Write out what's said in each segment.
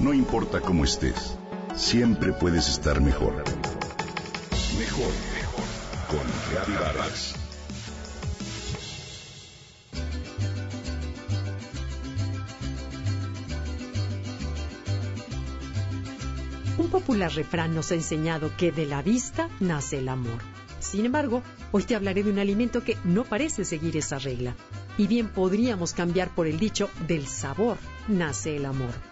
No importa cómo estés, siempre puedes estar mejor. Mejor, mejor. Con Reavivadas. Un popular refrán nos ha enseñado que de la vista nace el amor. Sin embargo, hoy te hablaré de un alimento que no parece seguir esa regla. Y bien podríamos cambiar por el dicho del sabor nace el amor.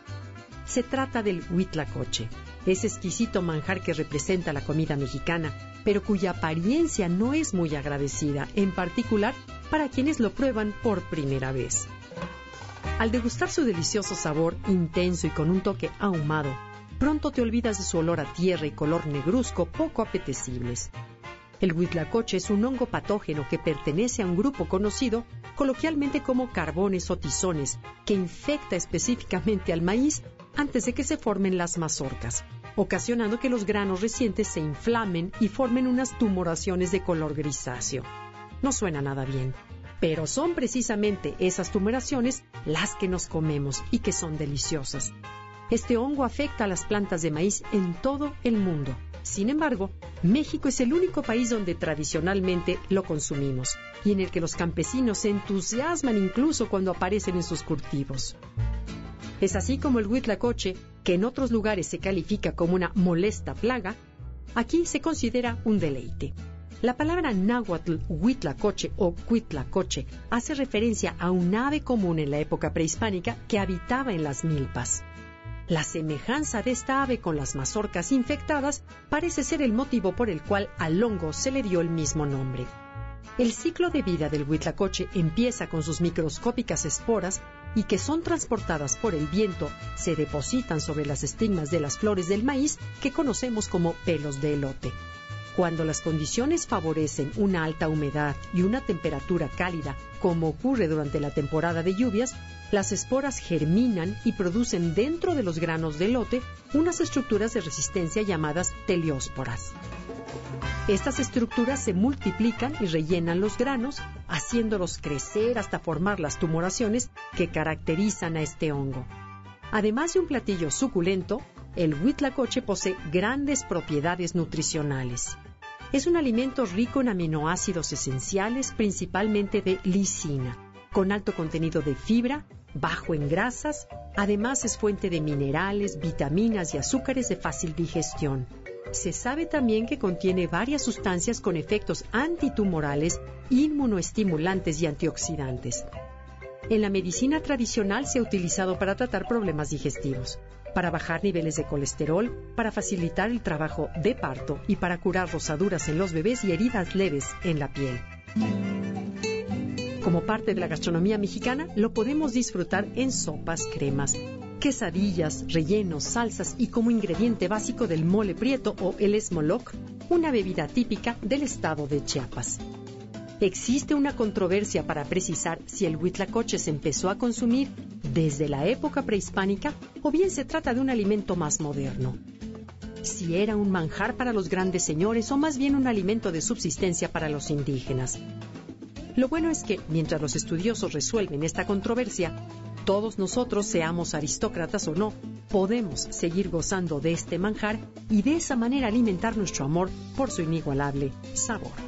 Se trata del huitlacoche, ese exquisito manjar que representa la comida mexicana, pero cuya apariencia no es muy agradecida, en particular para quienes lo prueban por primera vez. Al degustar su delicioso sabor intenso y con un toque ahumado, pronto te olvidas de su olor a tierra y color negruzco poco apetecibles. El huitlacoche es un hongo patógeno que pertenece a un grupo conocido coloquialmente como carbones o tizones, que infecta específicamente al maíz antes de que se formen las mazorcas, ocasionando que los granos recientes se inflamen y formen unas tumoraciones de color grisáceo. No suena nada bien, pero son precisamente esas tumoraciones las que nos comemos y que son deliciosas. Este hongo afecta a las plantas de maíz en todo el mundo. Sin embargo, México es el único país donde tradicionalmente lo consumimos y en el que los campesinos se entusiasman incluso cuando aparecen en sus cultivos. Es así como el huitlacoche, que en otros lugares se califica como una molesta plaga, aquí se considera un deleite. La palabra náhuatl huitlacoche o cuitlacoche hace referencia a un ave común en la época prehispánica que habitaba en las milpas. La semejanza de esta ave con las mazorcas infectadas parece ser el motivo por el cual al hongo se le dio el mismo nombre. El ciclo de vida del huitlacoche empieza con sus microscópicas esporas y que son transportadas por el viento, se depositan sobre las estigmas de las flores del maíz que conocemos como pelos de elote. Cuando las condiciones favorecen una alta humedad y una temperatura cálida, como ocurre durante la temporada de lluvias, las esporas germinan y producen dentro de los granos de lote unas estructuras de resistencia llamadas teleósporas. Estas estructuras se multiplican y rellenan los granos, haciéndolos crecer hasta formar las tumoraciones que caracterizan a este hongo. Además de un platillo suculento, el huitlacoche posee grandes propiedades nutricionales. Es un alimento rico en aminoácidos esenciales, principalmente de lisina, con alto contenido de fibra, bajo en grasas, además es fuente de minerales, vitaminas y azúcares de fácil digestión. Se sabe también que contiene varias sustancias con efectos antitumorales, inmunoestimulantes y antioxidantes. En la medicina tradicional se ha utilizado para tratar problemas digestivos para bajar niveles de colesterol, para facilitar el trabajo de parto y para curar rosaduras en los bebés y heridas leves en la piel. Como parte de la gastronomía mexicana, lo podemos disfrutar en sopas, cremas, quesadillas, rellenos, salsas y como ingrediente básico del mole prieto o el esmoloc, una bebida típica del estado de Chiapas. Existe una controversia para precisar si el huitlacoche se empezó a consumir desde la época prehispánica o bien se trata de un alimento más moderno. Si era un manjar para los grandes señores o más bien un alimento de subsistencia para los indígenas. Lo bueno es que, mientras los estudiosos resuelven esta controversia, todos nosotros, seamos aristócratas o no, podemos seguir gozando de este manjar y de esa manera alimentar nuestro amor por su inigualable sabor.